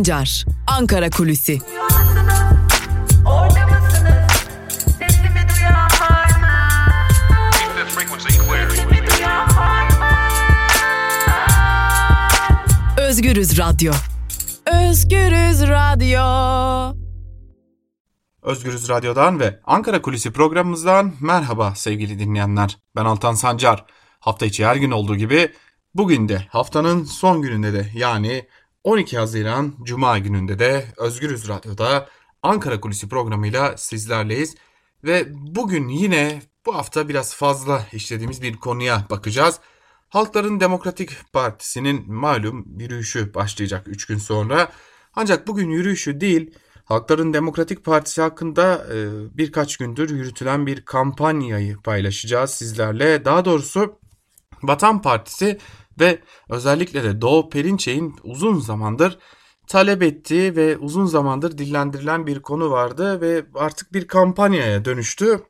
Sancar, Ankara Kulüsi. Özgürüz Radyo. Özgürüz Radyo. Özgürüz Radyo'dan ve Ankara Kulisi programımızdan merhaba sevgili dinleyenler. Ben Altan Sancar. Hafta içi her gün olduğu gibi bugün de haftanın son gününde de yani 12 Haziran Cuma gününde de Özgürüz Radyo'da Ankara Kulisi programıyla sizlerleyiz. Ve bugün yine bu hafta biraz fazla işlediğimiz bir konuya bakacağız. Halkların Demokratik Partisi'nin malum yürüyüşü başlayacak 3 gün sonra. Ancak bugün yürüyüşü değil, Halkların Demokratik Partisi hakkında e, birkaç gündür yürütülen bir kampanyayı paylaşacağız sizlerle. Daha doğrusu Vatan Partisi ve özellikle de Doğu Perinçek'in uzun zamandır talep ettiği ve uzun zamandır dillendirilen bir konu vardı ve artık bir kampanyaya dönüştü.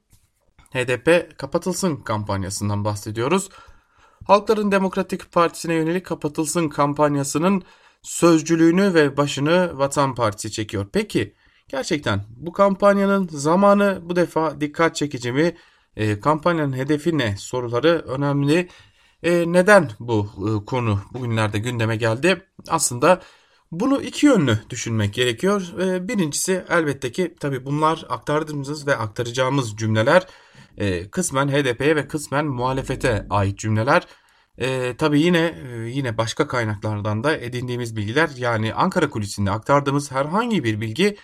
HDP kapatılsın kampanyasından bahsediyoruz. Halkların Demokratik Partisi'ne yönelik kapatılsın kampanyasının sözcülüğünü ve başını Vatan Partisi çekiyor. Peki gerçekten bu kampanyanın zamanı bu defa dikkat çekici mi? E, kampanyanın hedefi ne? Soruları önemli. E, neden bu e, konu bugünlerde gündeme geldi? Aslında bunu iki yönlü düşünmek gerekiyor. E, birincisi elbette ki tabi bunlar aktardığımız ve aktaracağımız cümleler e, kısmen HDP'ye ve kısmen muhalefete ait cümleler. E, tabii yine e, yine başka kaynaklardan da edindiğimiz bilgiler yani Ankara kulisinde aktardığımız herhangi bir bilgi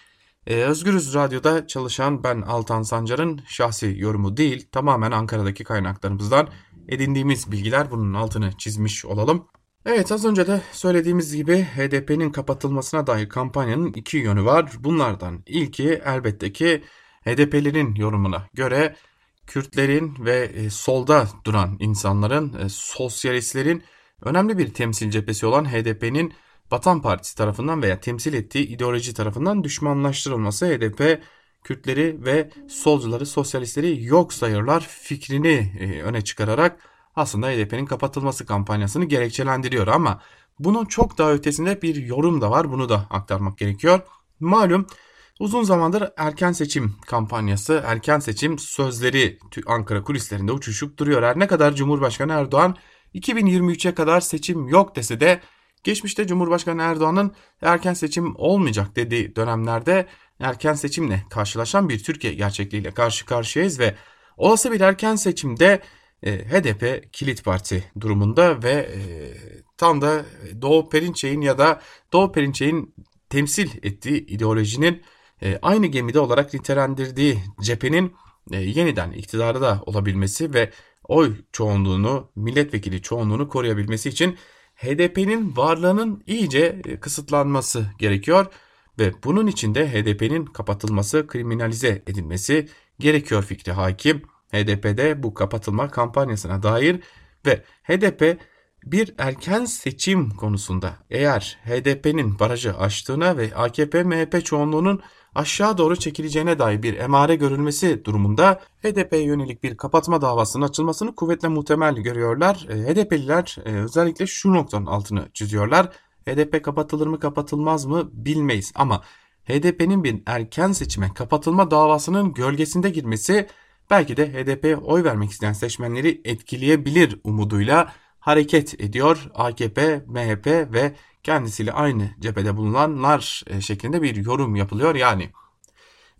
e, Özgürüz Radyo'da çalışan ben Altan Sancar'ın şahsi yorumu değil tamamen Ankara'daki kaynaklarımızdan edindiğimiz bilgiler bunun altını çizmiş olalım. Evet az önce de söylediğimiz gibi HDP'nin kapatılmasına dair kampanyanın iki yönü var. Bunlardan ilki elbette ki HDP'lerin yorumuna göre Kürtlerin ve e, solda duran insanların, e, sosyalistlerin önemli bir temsil cephesi olan HDP'nin Vatan Partisi tarafından veya temsil ettiği ideoloji tarafından düşmanlaştırılması HDP Kürtleri ve solcuları, sosyalistleri yok sayırlar fikrini e, öne çıkararak aslında HDP'nin kapatılması kampanyasını gerekçelendiriyor ama bunun çok daha ötesinde bir yorum da var. Bunu da aktarmak gerekiyor. Malum Uzun zamandır erken seçim kampanyası, erken seçim sözleri Ankara kulislerinde uçuşup duruyor. Her ne kadar Cumhurbaşkanı Erdoğan 2023'e kadar seçim yok dese de geçmişte Cumhurbaşkanı Erdoğan'ın erken seçim olmayacak dediği dönemlerde erken seçimle karşılaşan bir Türkiye gerçekliğiyle karşı karşıyayız ve olası bir erken seçimde e, HDP kilit parti durumunda ve e, tam da Doğu Perinçek'in ya da Doğu Perinçek'in temsil ettiği ideolojinin e, aynı gemide olarak nitelendirdiği cephenin e, yeniden iktidarda olabilmesi ve oy çoğunluğunu, milletvekili çoğunluğunu koruyabilmesi için HDP'nin varlığının iyice e, kısıtlanması gerekiyor ve bunun için de HDP'nin kapatılması, kriminalize edilmesi gerekiyor fikri hakim. HDP'de bu kapatılma kampanyasına dair ve HDP bir erken seçim konusunda eğer HDP'nin barajı aştığına ve AKP MHP çoğunluğunun aşağı doğru çekileceğine dair bir emare görülmesi durumunda HDP'ye yönelik bir kapatma davasının açılmasını kuvvetle muhtemel görüyorlar. E, HDP'liler e, özellikle şu noktanın altını çiziyorlar. HDP kapatılır mı kapatılmaz mı bilmeyiz ama HDP'nin bir erken seçime kapatılma davasının gölgesinde girmesi belki de HDP'ye oy vermek isteyen seçmenleri etkileyebilir umuduyla hareket ediyor. AKP, MHP ve kendisiyle aynı cephede bulunanlar e, şeklinde bir yorum yapılıyor. Yani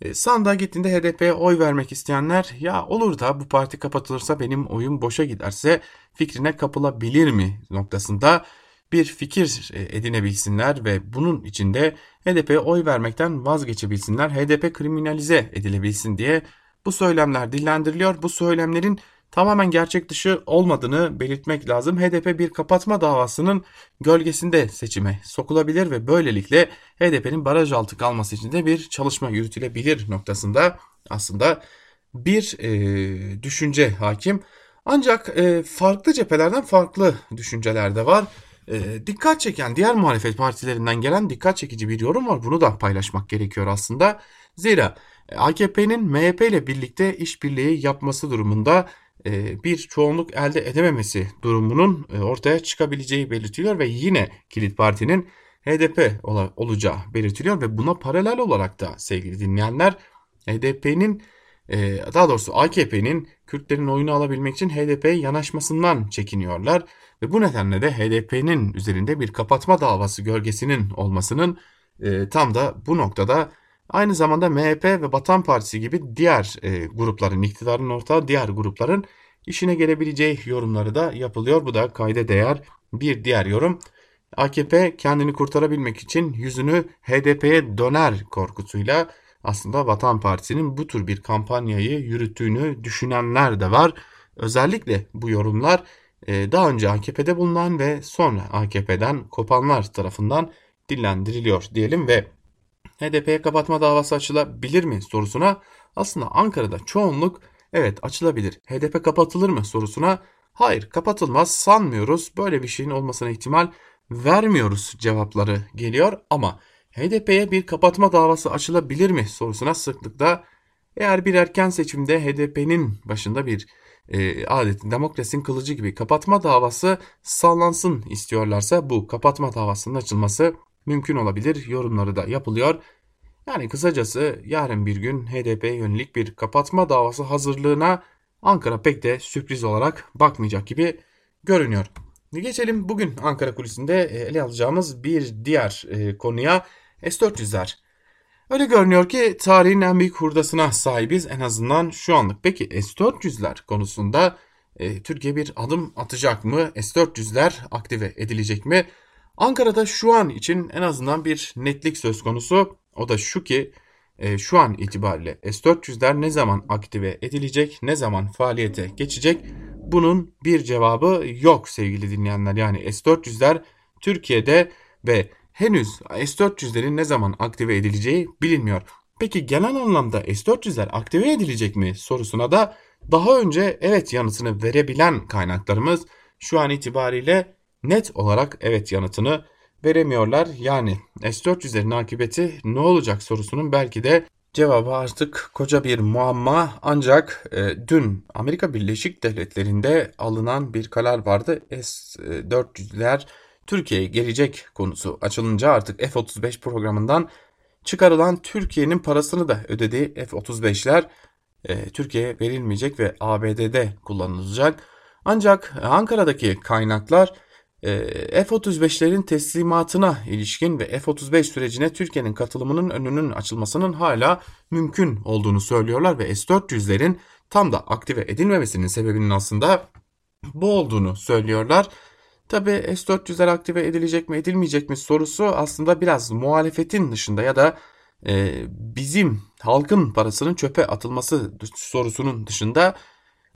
e, sandığa gittiğinde HDP'ye oy vermek isteyenler ya olur da bu parti kapatılırsa benim oyum boşa giderse fikrine kapılabilir mi noktasında bir fikir e, edinebilsinler ve bunun içinde HDP'ye oy vermekten vazgeçebilsinler. HDP kriminalize edilebilsin diye bu söylemler dillendiriliyor. Bu söylemlerin tamamen gerçek dışı olmadığını belirtmek lazım. HDP bir kapatma davasının gölgesinde seçime sokulabilir ve böylelikle HDP'nin baraj altı kalması için de bir çalışma yürütülebilir noktasında aslında bir e, düşünce hakim. Ancak e, farklı cephelerden farklı düşünceler de var. E, dikkat çeken diğer muhalefet partilerinden gelen dikkat çekici bir yorum var. Bunu da paylaşmak gerekiyor aslında. Zira AKP'nin MHP ile birlikte işbirliği yapması durumunda e, bir çoğunluk elde edememesi durumunun e, ortaya çıkabileceği belirtiliyor ve yine Kilit Parti'nin HDP olacağı belirtiliyor ve buna paralel olarak da sevgili dinleyenler HDP'nin e, daha doğrusu AKP'nin Kürtlerin oyunu alabilmek için HDP'ye yanaşmasından çekiniyorlar ve bu nedenle de HDP'nin üzerinde bir kapatma davası gölgesinin olmasının e, tam da bu noktada aynı zamanda MHP ve Vatan Partisi gibi diğer e, grupların iktidarın ortağı diğer grupların işine gelebileceği yorumları da yapılıyor. Bu da kayda değer bir diğer yorum. AKP kendini kurtarabilmek için yüzünü HDP'ye döner korkusuyla aslında Vatan Partisi'nin bu tür bir kampanyayı yürüttüğünü düşünenler de var. Özellikle bu yorumlar daha önce AKP'de bulunan ve sonra AKP'den kopanlar tarafından dillendiriliyor diyelim ve HDP'ye kapatma davası açılabilir mi sorusuna aslında Ankara'da çoğunluk evet açılabilir. HDP kapatılır mı sorusuna hayır kapatılmaz sanmıyoruz. Böyle bir şeyin olmasına ihtimal vermiyoruz cevapları geliyor ama HDP'ye bir kapatma davası açılabilir mi sorusuna sıklıkla eğer bir erken seçimde HDP'nin başında bir e, adetin demokrasinin kılıcı gibi kapatma davası sallansın istiyorlarsa bu kapatma davasının açılması mümkün olabilir yorumları da yapılıyor. Yani kısacası yarın bir gün HDP'ye yönelik bir kapatma davası hazırlığına Ankara pek de sürpriz olarak bakmayacak gibi görünüyor. Geçelim bugün Ankara kulisinde e, ele alacağımız bir diğer e, konuya S-400'ler. Öyle görünüyor ki tarihin en büyük hurdasına sahibiz en azından şu anlık. Peki S-400'ler konusunda e, Türkiye bir adım atacak mı? S-400'ler aktive edilecek mi? Ankara'da şu an için en azından bir netlik söz konusu. O da şu ki e, şu an itibariyle S-400'ler ne zaman aktive edilecek, ne zaman faaliyete geçecek? Bunun bir cevabı yok sevgili dinleyenler. Yani S-400'ler Türkiye'de ve henüz S-400'lerin ne zaman aktive edileceği bilinmiyor. Peki genel anlamda S-400'ler aktive edilecek mi sorusuna da daha önce evet yanıtını verebilen kaynaklarımız şu an itibariyle net olarak evet yanıtını veremiyorlar. Yani S-400'lerin akıbeti ne olacak sorusunun belki de cevabı artık koca bir muamma ancak e, dün Amerika Birleşik Devletleri'nde alınan bir karar vardı. S-400'ler Türkiye'ye gelecek konusu açılınca artık F-35 programından çıkarılan Türkiye'nin parasını da ödediği F-35'ler e, Türkiye'ye verilmeyecek ve ABD'de kullanılacak. Ancak Ankara'daki kaynaklar e, F-35'lerin teslimatına ilişkin ve F-35 sürecine Türkiye'nin katılımının önünün açılmasının hala mümkün olduğunu söylüyorlar ve S-400'lerin tam da aktive edilmemesinin sebebinin aslında bu olduğunu söylüyorlar. Tabi S-400'ler aktive edilecek mi edilmeyecek mi sorusu aslında biraz muhalefetin dışında ya da e, bizim halkın parasının çöpe atılması sorusunun dışında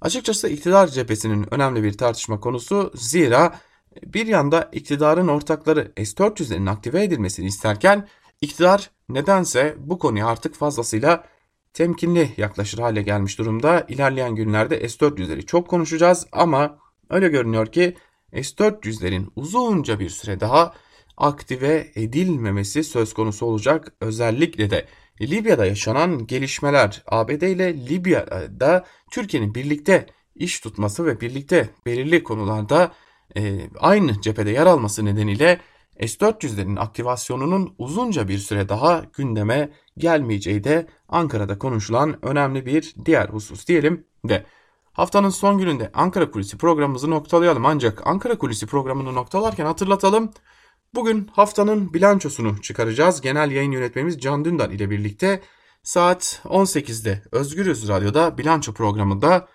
açıkçası iktidar cephesinin önemli bir tartışma konusu. Zira bir yanda iktidarın ortakları S-400'lerin aktive edilmesini isterken iktidar nedense bu konuya artık fazlasıyla temkinli yaklaşır hale gelmiş durumda. İlerleyen günlerde S-400'leri çok konuşacağız ama öyle görünüyor ki S-400'lerin uzunca bir süre daha aktive edilmemesi söz konusu olacak. Özellikle de Libya'da yaşanan gelişmeler ABD ile Libya'da Türkiye'nin birlikte iş tutması ve birlikte belirli konularda e, aynı cephede yer alması nedeniyle S-400'lerin aktivasyonunun uzunca bir süre daha gündeme gelmeyeceği de Ankara'da konuşulan önemli bir diğer husus diyelim de haftanın son gününde Ankara Kulisi programımızı noktalayalım ancak Ankara Kulisi programını noktalarken hatırlatalım. Bugün haftanın bilançosunu çıkaracağız. Genel yayın yönetmenimiz Can Dündar ile birlikte saat 18'de Özgürüz Radyo'da bilanço programında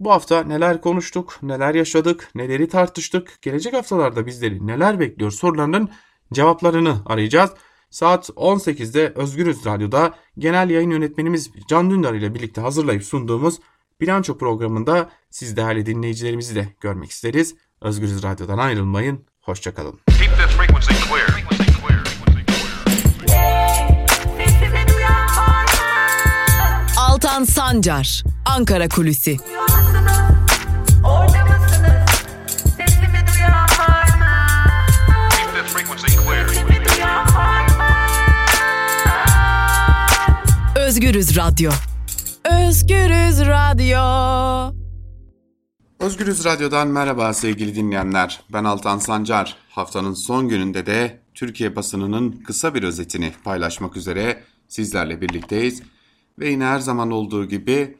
bu hafta neler konuştuk, neler yaşadık, neleri tartıştık, gelecek haftalarda bizleri neler bekliyor sorularının cevaplarını arayacağız. Saat 18'de Özgürüz Radyo'da genel yayın yönetmenimiz Can Dündar ile birlikte hazırlayıp sunduğumuz bilanço programında siz değerli dinleyicilerimizi de görmek isteriz. Özgürüz Radyo'dan ayrılmayın, hoşçakalın. Altan Sancar, Ankara Kulüsi. Özgürüz Radyo. Özgürüz Radyo. Özgürüz Radyo'dan merhaba sevgili dinleyenler. Ben Altan Sancar. Haftanın son gününde de Türkiye basınının kısa bir özetini paylaşmak üzere sizlerle birlikteyiz. Ve yine her zaman olduğu gibi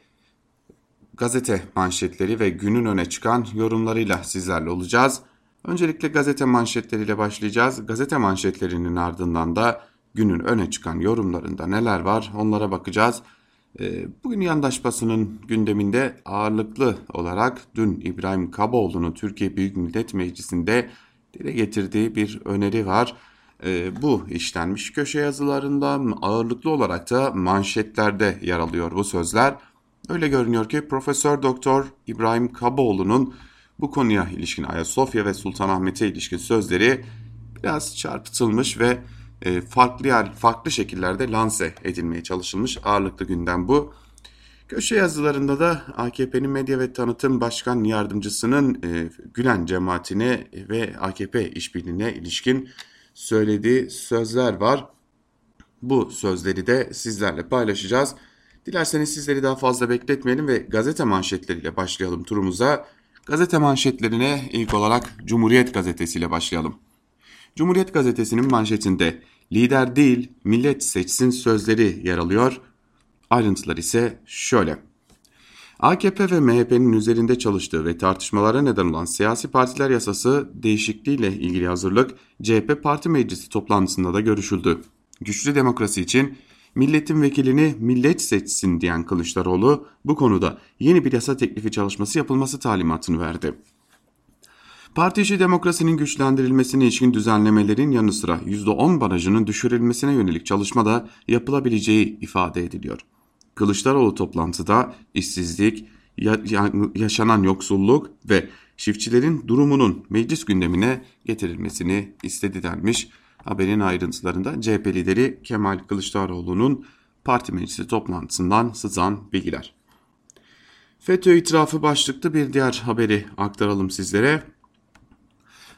gazete manşetleri ve günün öne çıkan yorumlarıyla sizlerle olacağız. Öncelikle gazete manşetleriyle başlayacağız. Gazete manşetlerinin ardından da günün öne çıkan yorumlarında neler var onlara bakacağız. Ee, bugün yandaş basının gündeminde ağırlıklı olarak dün İbrahim Kaboğlu'nun Türkiye Büyük Millet Meclisi'nde dile getirdiği bir öneri var. Ee, bu işlenmiş köşe yazılarında ağırlıklı olarak da manşetlerde yer alıyor bu sözler. Öyle görünüyor ki Profesör Doktor İbrahim Kaboğlu'nun bu konuya ilişkin Ayasofya ve Sultanahmet'e ilişkin sözleri biraz çarpıtılmış ve farklı yer, farklı şekillerde lanse edilmeye çalışılmış ağırlıklı gündem bu. Köşe yazılarında da AKP'nin medya ve tanıtım başkan yardımcısının e, Gülen cemaatine ve AKP işbirliğine ilişkin söylediği sözler var. Bu sözleri de sizlerle paylaşacağız. Dilerseniz sizleri daha fazla bekletmeyelim ve gazete manşetleriyle başlayalım turumuza. Gazete manşetlerine ilk olarak Cumhuriyet Gazetesi ile başlayalım. Cumhuriyet Gazetesi'nin manşetinde lider değil millet seçsin sözleri yer alıyor. Ayrıntılar ise şöyle. AKP ve MHP'nin üzerinde çalıştığı ve tartışmalara neden olan siyasi partiler yasası değişikliğiyle ilgili hazırlık CHP Parti Meclisi toplantısında da görüşüldü. Güçlü demokrasi için milletin vekilini millet seçsin diyen Kılıçdaroğlu bu konuda yeni bir yasa teklifi çalışması yapılması talimatını verdi. Parti içi demokrasinin güçlendirilmesine ilişkin düzenlemelerin yanı sıra %10 barajının düşürülmesine yönelik çalışma da yapılabileceği ifade ediliyor. Kılıçdaroğlu toplantıda işsizlik, yaşanan yoksulluk ve çiftçilerin durumunun meclis gündemine getirilmesini istedi denmiş. Haberin ayrıntılarında CHP lideri Kemal Kılıçdaroğlu'nun parti meclisi toplantısından sızan bilgiler. FETÖ itirafı başlıklı bir diğer haberi aktaralım sizlere.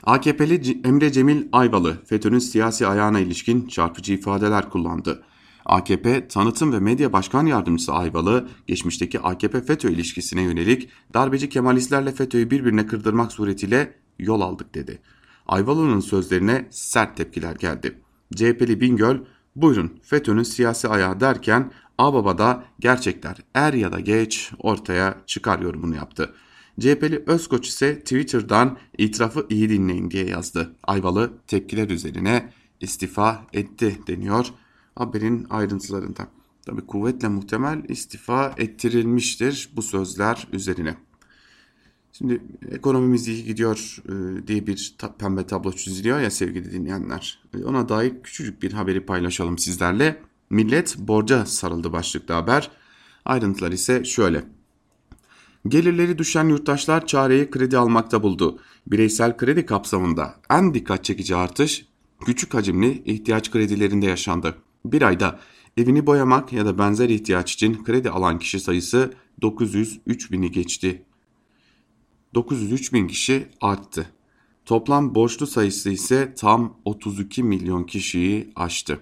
AKP'li Emre Cemil Ayvalı FETÖ'nün siyasi ayağına ilişkin çarpıcı ifadeler kullandı. AKP Tanıtım ve Medya Başkan Yardımcısı Ayvalı, geçmişteki AKP-FETÖ ilişkisine yönelik darbeci Kemalistlerle FETÖ'yü birbirine kırdırmak suretiyle yol aldık dedi. Ayvalı'nın sözlerine sert tepkiler geldi. CHP'li Bingöl, buyurun FETÖ'nün siyasi ayağı derken Ağbaba'da gerçekler er ya da geç ortaya çıkar yorumunu yaptı. CHP'li Özkoç ise Twitter'dan itirafı iyi dinleyin diye yazdı. Ayvalı tepkiler üzerine istifa etti deniyor haberin ayrıntılarında. Tabi kuvvetle muhtemel istifa ettirilmiştir bu sözler üzerine. Şimdi ekonomimiz iyi gidiyor e, diye bir pembe tablo çiziliyor ya sevgili dinleyenler. E, ona dair küçücük bir haberi paylaşalım sizlerle. Millet borca sarıldı başlıklı haber. Ayrıntılar ise şöyle. Gelirleri düşen yurttaşlar çareyi kredi almakta buldu. Bireysel kredi kapsamında en dikkat çekici artış küçük hacimli ihtiyaç kredilerinde yaşandı. Bir ayda evini boyamak ya da benzer ihtiyaç için kredi alan kişi sayısı 903 bini geçti. 903 bin kişi arttı. Toplam borçlu sayısı ise tam 32 milyon kişiyi aştı.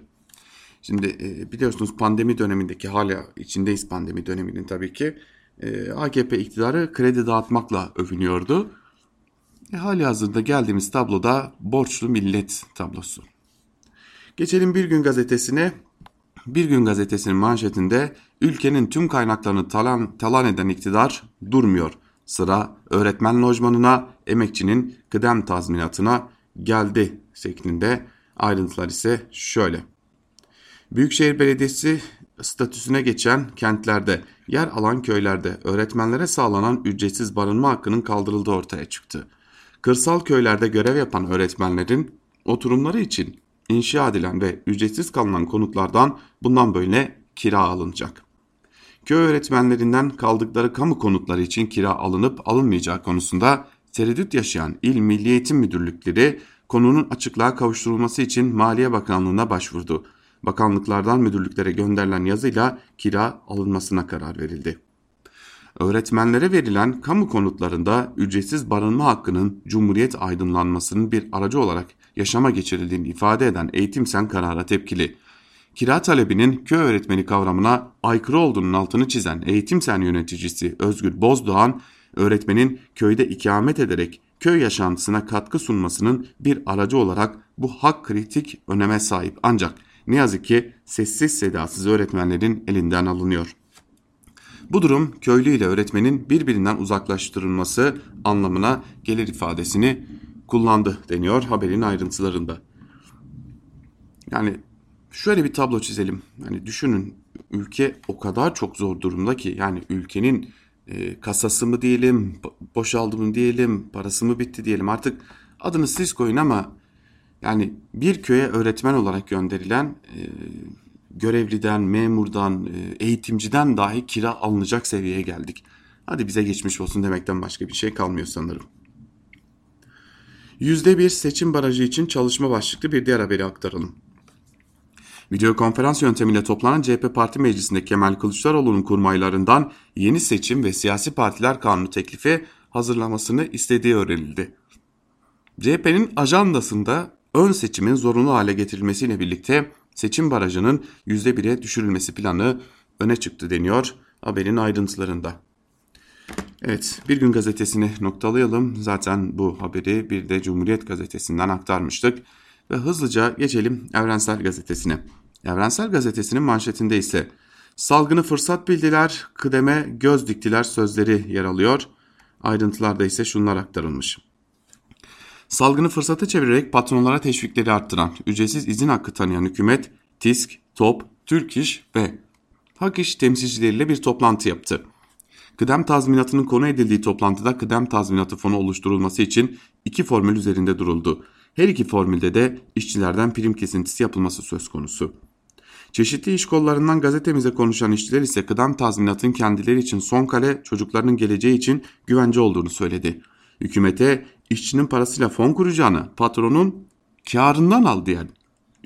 Şimdi e, biliyorsunuz pandemi dönemindeki hala içindeyiz pandemi döneminin tabii ki. E, AKP iktidarı kredi dağıtmakla övünüyordu. E, hali hazırda geldiğimiz tabloda borçlu millet tablosu. Geçelim Bir Gün Gazetesi'ne. Bir Gün Gazetesi'nin manşetinde ülkenin tüm kaynaklarını talan, talan eden iktidar durmuyor. Sıra öğretmen lojmanına, emekçinin kıdem tazminatına geldi şeklinde ayrıntılar ise şöyle. Büyükşehir Belediyesi statüsüne geçen kentlerde, yer alan köylerde öğretmenlere sağlanan ücretsiz barınma hakkının kaldırıldığı ortaya çıktı. Kırsal köylerde görev yapan öğretmenlerin oturumları için inşa edilen ve ücretsiz kalınan konutlardan bundan böyle kira alınacak. Köy öğretmenlerinden kaldıkları kamu konutları için kira alınıp alınmayacağı konusunda tereddüt yaşayan İl Milli Eğitim Müdürlükleri konunun açıklığa kavuşturulması için Maliye Bakanlığı'na başvurdu. Bakanlıklardan müdürlüklere gönderilen yazıyla kira alınmasına karar verildi. Öğretmenlere verilen kamu konutlarında ücretsiz barınma hakkının Cumhuriyet aydınlanmasının bir aracı olarak yaşama geçirildiğini ifade eden Eğitim Sen karara tepkili. Kira talebinin köy öğretmeni kavramına aykırı olduğunun altını çizen Eğitim Sen yöneticisi Özgür Bozdoğan, öğretmenin köyde ikamet ederek köy yaşantısına katkı sunmasının bir aracı olarak bu hak kritik öneme sahip ancak ne yazık ki sessiz sedasız öğretmenlerin elinden alınıyor. Bu durum köylü ile öğretmenin birbirinden uzaklaştırılması anlamına gelir ifadesini kullandı deniyor haberin ayrıntılarında. Yani şöyle bir tablo çizelim. Yani düşünün ülke o kadar çok zor durumda ki yani ülkenin e, kasası mı diyelim, boşaldı mı diyelim, parası mı bitti diyelim artık adını siz koyun ama yani bir köye öğretmen olarak gönderilen e, görevliden, memurdan, e, eğitimciden dahi kira alınacak seviyeye geldik. Hadi bize geçmiş olsun demekten başka bir şey kalmıyor sanırım. %1 seçim barajı için çalışma başlıklı bir diğer haberi aktaralım. Video konferans yöntemiyle toplanan CHP Parti Meclisi'nde Kemal Kılıçdaroğlu'nun kurmaylarından yeni seçim ve siyasi partiler kanunu teklifi hazırlamasını istediği öğrenildi. CHP'nin ajandasında ön seçimin zorunlu hale getirilmesiyle birlikte seçim barajının %1'e düşürülmesi planı öne çıktı deniyor haberin ayrıntılarında. Evet bir gün gazetesini noktalayalım. Zaten bu haberi bir de Cumhuriyet gazetesinden aktarmıştık. Ve hızlıca geçelim Evrensel Gazetesi'ne. Evrensel Gazetesi'nin manşetinde ise salgını fırsat bildiler, kıdeme göz diktiler sözleri yer alıyor. Ayrıntılarda ise şunlar aktarılmış. Salgını fırsata çevirerek patronlara teşvikleri arttıran, ücretsiz izin hakkı tanıyan hükümet, TİSK, TOP, Türk İş ve Hak İş temsilcileriyle bir toplantı yaptı. Kıdem tazminatının konu edildiği toplantıda kıdem tazminatı fonu oluşturulması için iki formül üzerinde duruldu. Her iki formülde de işçilerden prim kesintisi yapılması söz konusu. Çeşitli iş kollarından gazetemize konuşan işçiler ise kıdem tazminatın kendileri için son kale çocuklarının geleceği için güvence olduğunu söyledi. Hükümete işçinin parasıyla fon kuracağını patronun karından al diyen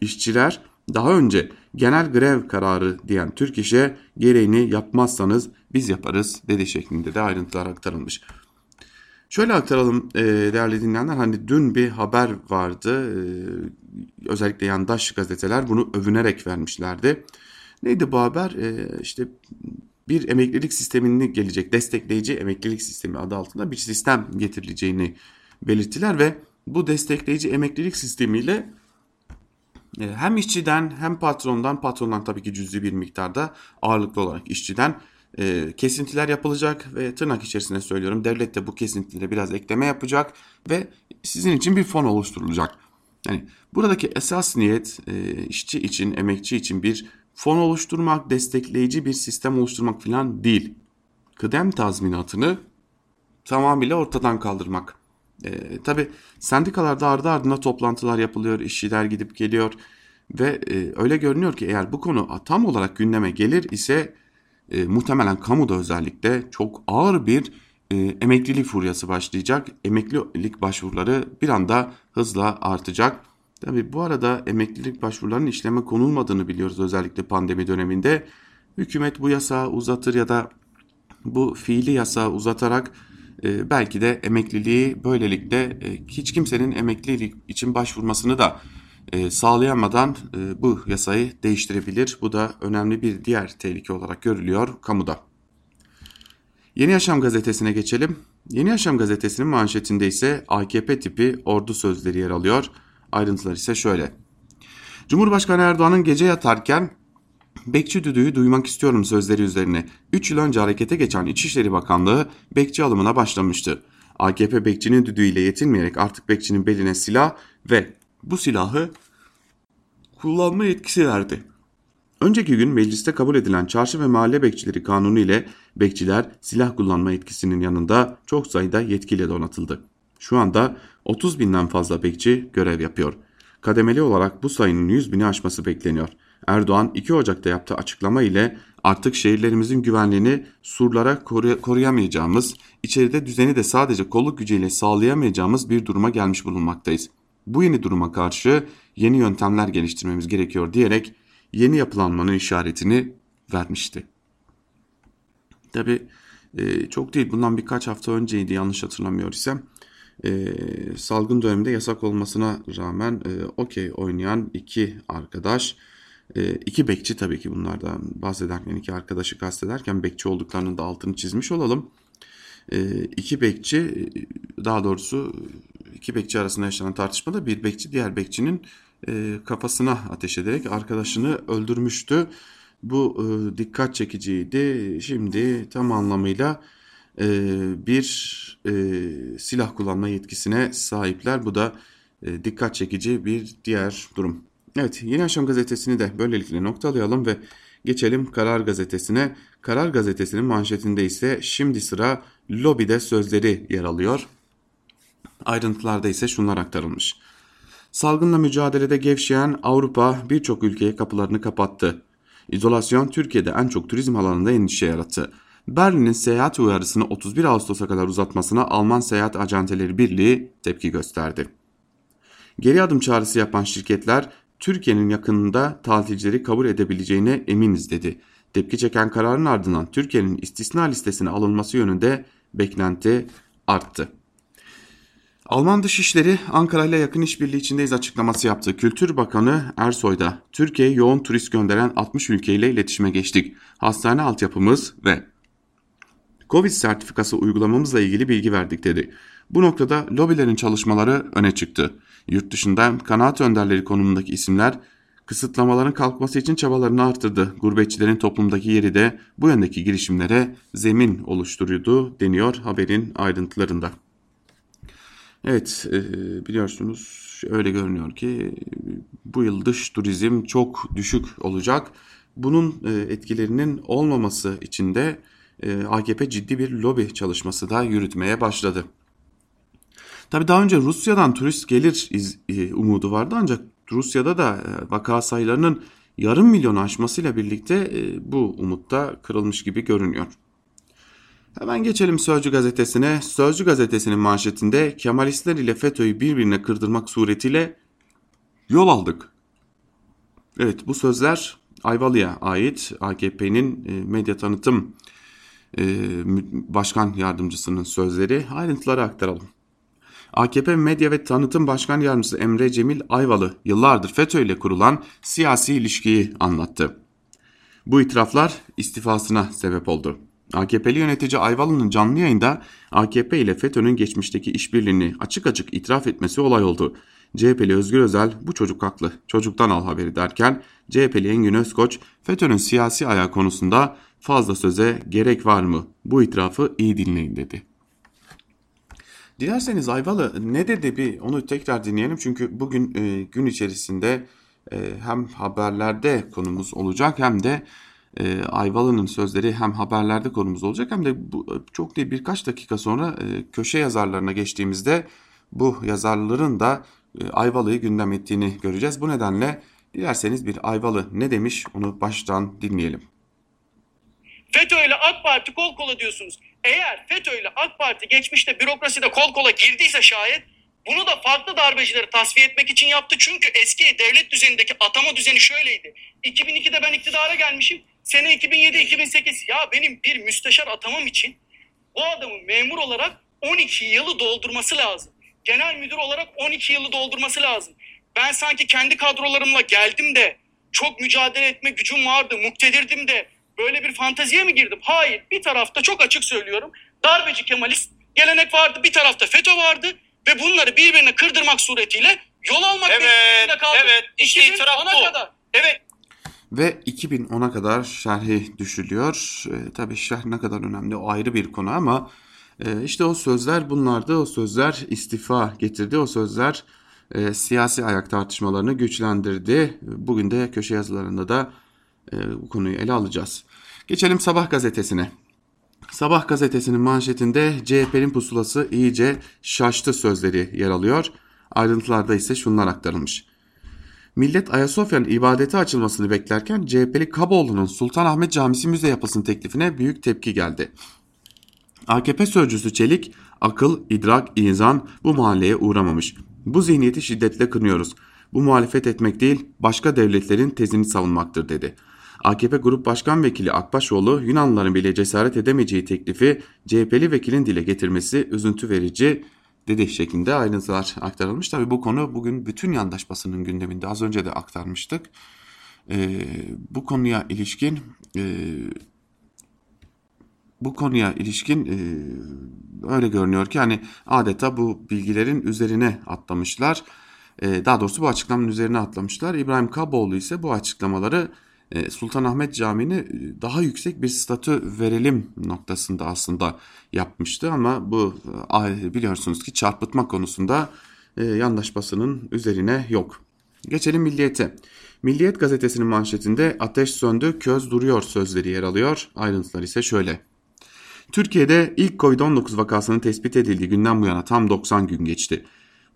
işçiler daha önce genel grev kararı diyen Türk İş'e gereğini yapmazsanız biz yaparız dedi şeklinde de ayrıntılar aktarılmış. Şöyle aktaralım e, değerli dinleyenler hani dün bir haber vardı e, özellikle yandaş gazeteler bunu övünerek vermişlerdi. Neydi bu haber? E, işte bir emeklilik sistemini gelecek destekleyici emeklilik sistemi adı altında bir sistem getirileceğini belirttiler ve bu destekleyici emeklilik sistemiyle e, hem işçiden hem patrondan patrondan tabii ki cüzi bir miktarda ağırlıklı olarak işçiden e, kesintiler yapılacak ve tırnak içerisinde söylüyorum devlet de bu kesintilere biraz ekleme yapacak ve sizin için bir fon oluşturulacak. Yani buradaki esas niyet e, işçi için, emekçi için bir fon oluşturmak, destekleyici bir sistem oluşturmak falan değil. Kıdem tazminatını tamamıyla ortadan kaldırmak. E, Tabi sendikalarda ardı ardına toplantılar yapılıyor, işçiler gidip geliyor ve e, öyle görünüyor ki eğer bu konu tam olarak gündeme gelir ise e, muhtemelen kamuda özellikle çok ağır bir e, emeklilik furyası başlayacak. Emeklilik başvuruları bir anda hızla artacak. Tabi bu arada emeklilik başvurularının işleme konulmadığını biliyoruz özellikle pandemi döneminde. Hükümet bu yasağı uzatır ya da bu fiili yasağı uzatarak e, belki de emekliliği böylelikle e, hiç kimsenin emeklilik için başvurmasını da e, sağlayamadan e, bu yasayı değiştirebilir. Bu da önemli bir diğer tehlike olarak görülüyor kamuda. Yeni Yaşam gazetesine geçelim. Yeni Yaşam gazetesinin manşetinde ise AKP tipi ordu sözleri yer alıyor. Ayrıntılar ise şöyle. Cumhurbaşkanı Erdoğan'ın gece yatarken Bekçi düdüğü duymak istiyorum sözleri üzerine 3 yıl önce harekete geçen İçişleri Bakanlığı bekçi alımına başlamıştı. AKP bekçinin düdüğüyle yetinmeyerek artık bekçinin beline silah ve bu silahı kullanma yetkisi verdi. Önceki gün mecliste kabul edilen çarşı ve mahalle bekçileri kanunu ile bekçiler silah kullanma yetkisinin yanında çok sayıda yetkiyle donatıldı. Şu anda 30 binden fazla bekçi görev yapıyor. Kademeli olarak bu sayının 100 bini aşması bekleniyor. Erdoğan 2 Ocak'ta yaptığı açıklama ile artık şehirlerimizin güvenliğini surlara koruyamayacağımız, içeride düzeni de sadece kolluk gücüyle sağlayamayacağımız bir duruma gelmiş bulunmaktayız. Bu yeni duruma karşı yeni yöntemler geliştirmemiz gerekiyor diyerek yeni yapılanmanın işaretini vermişti. Tabi e, çok değil bundan birkaç hafta önceydi yanlış hatırlamıyor isem e, salgın döneminde yasak olmasına rağmen e, okey oynayan iki arkadaş e, iki bekçi tabii ki bunlardan bahsederken iki arkadaşı kastederken bekçi olduklarının da altını çizmiş olalım. E, iki bekçi daha doğrusu iki bekçi arasında yaşanan tartışmada bir bekçi diğer bekçinin e, kafasına ateş ederek arkadaşını öldürmüştü. Bu e, dikkat çekiciydi. Şimdi tam anlamıyla e, bir e, silah kullanma yetkisine sahipler. Bu da e, dikkat çekici bir diğer durum. Evet Yeni Yaşam gazetesini de böylelikle noktalayalım ve geçelim Karar gazetesine. Karar gazetesinin manşetinde ise şimdi sıra lobide sözleri yer alıyor. Ayrıntılarda ise şunlar aktarılmış. Salgınla mücadelede gevşeyen Avrupa birçok ülkeye kapılarını kapattı. İzolasyon Türkiye'de en çok turizm alanında endişe yarattı. Berlin'in seyahat uyarısını 31 Ağustos'a kadar uzatmasına Alman Seyahat Acenteleri Birliği tepki gösterdi. Geri adım çağrısı yapan şirketler Türkiye'nin yakınında tatilcileri kabul edebileceğine eminiz dedi. Tepki çeken kararın ardından Türkiye'nin istisna listesine alınması yönünde beklenti arttı. Alman Dışişleri Ankara ile yakın işbirliği içindeyiz açıklaması yaptı. Kültür Bakanı Ersoy da Türkiye'ye yoğun turist gönderen 60 ülkeyle iletişime geçtik. Hastane altyapımız ve Covid sertifikası uygulamamızla ilgili bilgi verdik dedi. Bu noktada lobilerin çalışmaları öne çıktı. Yurt dışında kanaat önderleri konumundaki isimler kısıtlamaların kalkması için çabalarını artırdı. Gurbetçilerin toplumdaki yeri de bu yöndeki girişimlere zemin oluşturuyordu deniyor haberin ayrıntılarında. Evet e, biliyorsunuz öyle görünüyor ki bu yıl dış turizm çok düşük olacak. Bunun e, etkilerinin olmaması için de e, AKP ciddi bir lobi çalışması da yürütmeye başladı. Tabi daha önce Rusya'dan turist gelir umudu vardı ancak Rusya'da da vaka sayılarının yarım milyon aşmasıyla birlikte bu umutta kırılmış gibi görünüyor. Hemen geçelim Sözcü gazetesine. Sözcü gazetesinin manşetinde Kemalistler ile FETÖ'yü birbirine kırdırmak suretiyle yol aldık. Evet bu sözler Ayvalı'ya ait AKP'nin e, medya tanıtım e, başkan yardımcısının sözleri ayrıntıları aktaralım. AKP Medya ve Tanıtım Başkan Yardımcısı Emre Cemil Ayvalı yıllardır FETÖ ile kurulan siyasi ilişkiyi anlattı. Bu itiraflar istifasına sebep oldu. AKP'li yönetici Ayvalı'nın canlı yayında AKP ile FETÖ'nün geçmişteki işbirliğini açık açık itiraf etmesi olay oldu. CHP'li Özgür Özel bu çocuk haklı çocuktan al haberi derken CHP'li Engin Özkoç FETÖ'nün siyasi ayağı konusunda fazla söze gerek var mı bu itirafı iyi dinleyin dedi. Dilerseniz Ayvalı ne dedi bir onu tekrar dinleyelim çünkü bugün e, gün içerisinde e, hem haberlerde konumuz olacak hem de e, Ayvalı'nın sözleri hem haberlerde konumuz olacak hem de bu, çok değil birkaç dakika sonra e, köşe yazarlarına geçtiğimizde bu yazarların da e, Ayvalı'yı gündem ettiğini göreceğiz. Bu nedenle dilerseniz bir Ayvalı ne demiş onu baştan dinleyelim. FETÖ ile AK Parti kol kola diyorsunuz. Eğer FETÖ ile AK Parti geçmişte bürokraside kol kola girdiyse şayet bunu da farklı darbecileri tasfiye etmek için yaptı. Çünkü eski devlet düzenindeki atama düzeni şöyleydi. 2002'de ben iktidara gelmişim. Sene 2007-2008 ya benim bir müsteşar atamam için bu adamın memur olarak 12 yılı doldurması lazım. Genel müdür olarak 12 yılı doldurması lazım. Ben sanki kendi kadrolarımla geldim de çok mücadele etme gücüm vardı, muktedirdim de böyle bir fanteziye mi girdim? Hayır. Bir tarafta çok açık söylüyorum. Darbeci Kemalist gelenek vardı. Bir tarafta FETÖ vardı ve bunları birbirine kırdırmak suretiyle yol almak evet, kaldı. Evet. İşte itiraf bu. Kadar. Evet. Ve 2010'a kadar şerhi düşülüyor. E, tabii şerh ne kadar önemli o ayrı bir konu ama e, işte o sözler bunlardı. O sözler istifa getirdi. O sözler e, siyasi ayak tartışmalarını güçlendirdi. Bugün de köşe yazılarında da e, bu konuyu ele alacağız. Geçelim Sabah gazetesine. Sabah gazetesinin manşetinde CHP'nin pusulası iyice şaştı sözleri yer alıyor. Ayrıntılarda ise şunlar aktarılmış. Millet Ayasofya'nın ibadete açılmasını beklerken CHP'li Kaboğlu'nun Sultanahmet Camisi müze yapılsın teklifine büyük tepki geldi. AKP sözcüsü Çelik, akıl, idrak, insan bu mahalleye uğramamış. Bu zihniyeti şiddetle kınıyoruz. Bu muhalefet etmek değil, başka devletlerin tezini savunmaktır dedi. AKP Grup Başkan Vekili Akbaşoğlu Yunanlıların bile cesaret edemeyeceği teklifi CHP'li vekilin dile getirmesi üzüntü verici dedi şeklinde ayrıntılar aktarılmış. Tabi bu konu bugün bütün yandaş basının gündeminde az önce de aktarmıştık. Ee, bu konuya ilişkin e, bu konuya ilişkin e, öyle görünüyor ki hani adeta bu bilgilerin üzerine atlamışlar. E, daha doğrusu bu açıklamanın üzerine atlamışlar. İbrahim Kaboğlu ise bu açıklamaları Sultanahmet Camii'ne e, daha yüksek bir statü verelim noktasında aslında yapmıştı ama bu e, biliyorsunuz ki çarpıtma konusunda yandaş basının üzerine yok. Geçelim Milliyet'e. Milliyet gazetesinin manşetinde ateş söndü, köz duruyor sözleri yer alıyor. Ayrıntılar ise şöyle. Türkiye'de ilk Covid-19 vakasının tespit edildiği günden bu yana tam 90 gün geçti.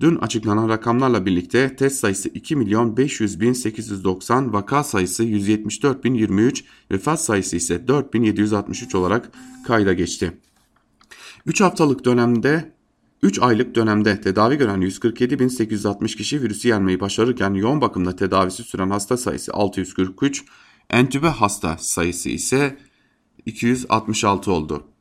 Dün açıklanan rakamlarla birlikte test sayısı 2 milyon 500 bin 890, vaka sayısı 174 bin 23, vefat sayısı ise 4763 olarak kayda geçti. 3 haftalık dönemde 3 aylık dönemde tedavi gören 147.860 kişi virüsü yenmeyi başarırken yoğun bakımda tedavisi süren hasta sayısı 643, entübe hasta sayısı ise 266 oldu.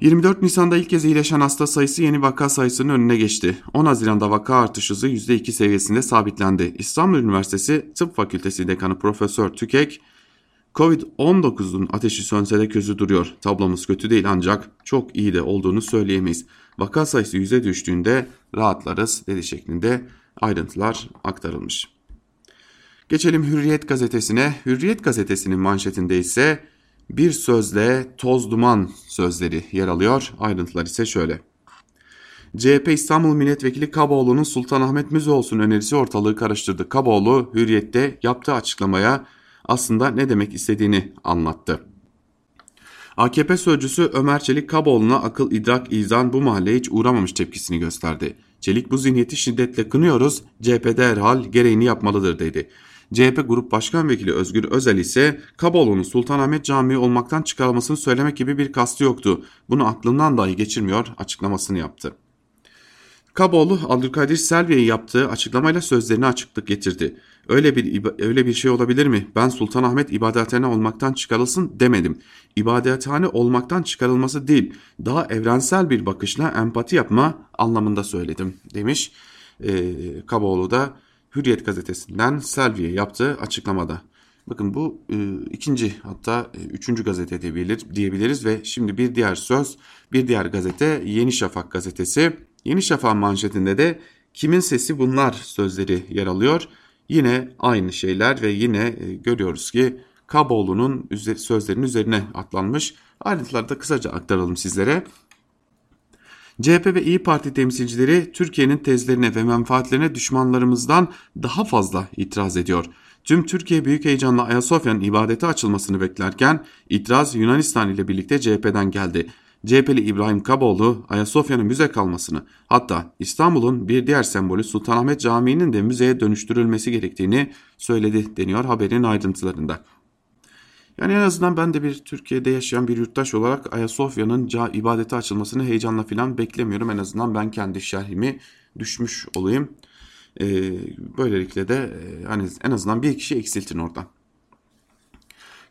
24 Nisan'da ilk kez iyileşen hasta sayısı yeni vaka sayısının önüne geçti. 10 Haziran'da vaka artış hızı %2 seviyesinde sabitlendi. İstanbul Üniversitesi Tıp Fakültesi Dekanı Profesör Tükek, Covid-19'un ateşi sönse de közü duruyor. Tablomuz kötü değil ancak çok iyi de olduğunu söyleyemeyiz. Vaka sayısı yüze düştüğünde rahatlarız dedi şeklinde ayrıntılar aktarılmış. Geçelim Hürriyet gazetesine. Hürriyet gazetesinin manşetinde ise bir sözle toz duman sözleri yer alıyor. Ayrıntılar ise şöyle. CHP İstanbul Milletvekili Kaboğlu'nun Sultanahmet Müze olsun önerisi ortalığı karıştırdı. Kaboğlu Hürriyet'te yaptığı açıklamaya aslında ne demek istediğini anlattı. AKP sözcüsü Ömer Çelik Kaboğlu'na akıl, idrak, izan bu mahalleye hiç uğramamış tepkisini gösterdi. Çelik bu zihniyeti şiddetle kınıyoruz, CHP'de herhal gereğini yapmalıdır dedi. CHP Grup Başkan Vekili Özgür Özel ise Kaboğlu'nun Sultanahmet Camii olmaktan çıkarılmasını söylemek gibi bir kastı yoktu. Bunu aklından dahi geçirmiyor açıklamasını yaptı. Kaboğlu Abdülkadir Selvi'ye yaptığı açıklamayla sözlerini açıklık getirdi. Öyle bir öyle bir şey olabilir mi? Ben Sultanahmet ibadethane olmaktan çıkarılsın demedim. İbadethane olmaktan çıkarılması değil, daha evrensel bir bakışla empati yapma anlamında söyledim demiş. Ee, Kaboğlu da Hürriyet gazetesinden Selvi'ye yaptığı açıklamada. Bakın bu e, ikinci hatta e, üçüncü gazete diyebilir, diyebiliriz ve şimdi bir diğer söz bir diğer gazete Yeni Şafak gazetesi. Yeni Şafak manşetinde de kimin sesi bunlar sözleri yer alıyor. Yine aynı şeyler ve yine e, görüyoruz ki Kaboğlu'nun sözlerinin üzerine atlanmış. Ayrıntıları da kısaca aktaralım sizlere. CHP ve İyi Parti temsilcileri Türkiye'nin tezlerine ve menfaatlerine düşmanlarımızdan daha fazla itiraz ediyor. Tüm Türkiye büyük heyecanla Ayasofya'nın ibadete açılmasını beklerken itiraz Yunanistan ile birlikte CHP'den geldi. CHP'li İbrahim Kaboğlu Ayasofya'nın müze kalmasını hatta İstanbul'un bir diğer sembolü Sultanahmet Camii'nin de müzeye dönüştürülmesi gerektiğini söyledi deniyor haberin ayrıntılarında. Yani en azından ben de bir Türkiye'de yaşayan bir yurttaş olarak Ayasofya'nın ibadete açılmasını heyecanla falan beklemiyorum. En azından ben kendi şerhimi düşmüş olayım. Ee, böylelikle de e, hani en azından bir kişi eksiltin oradan.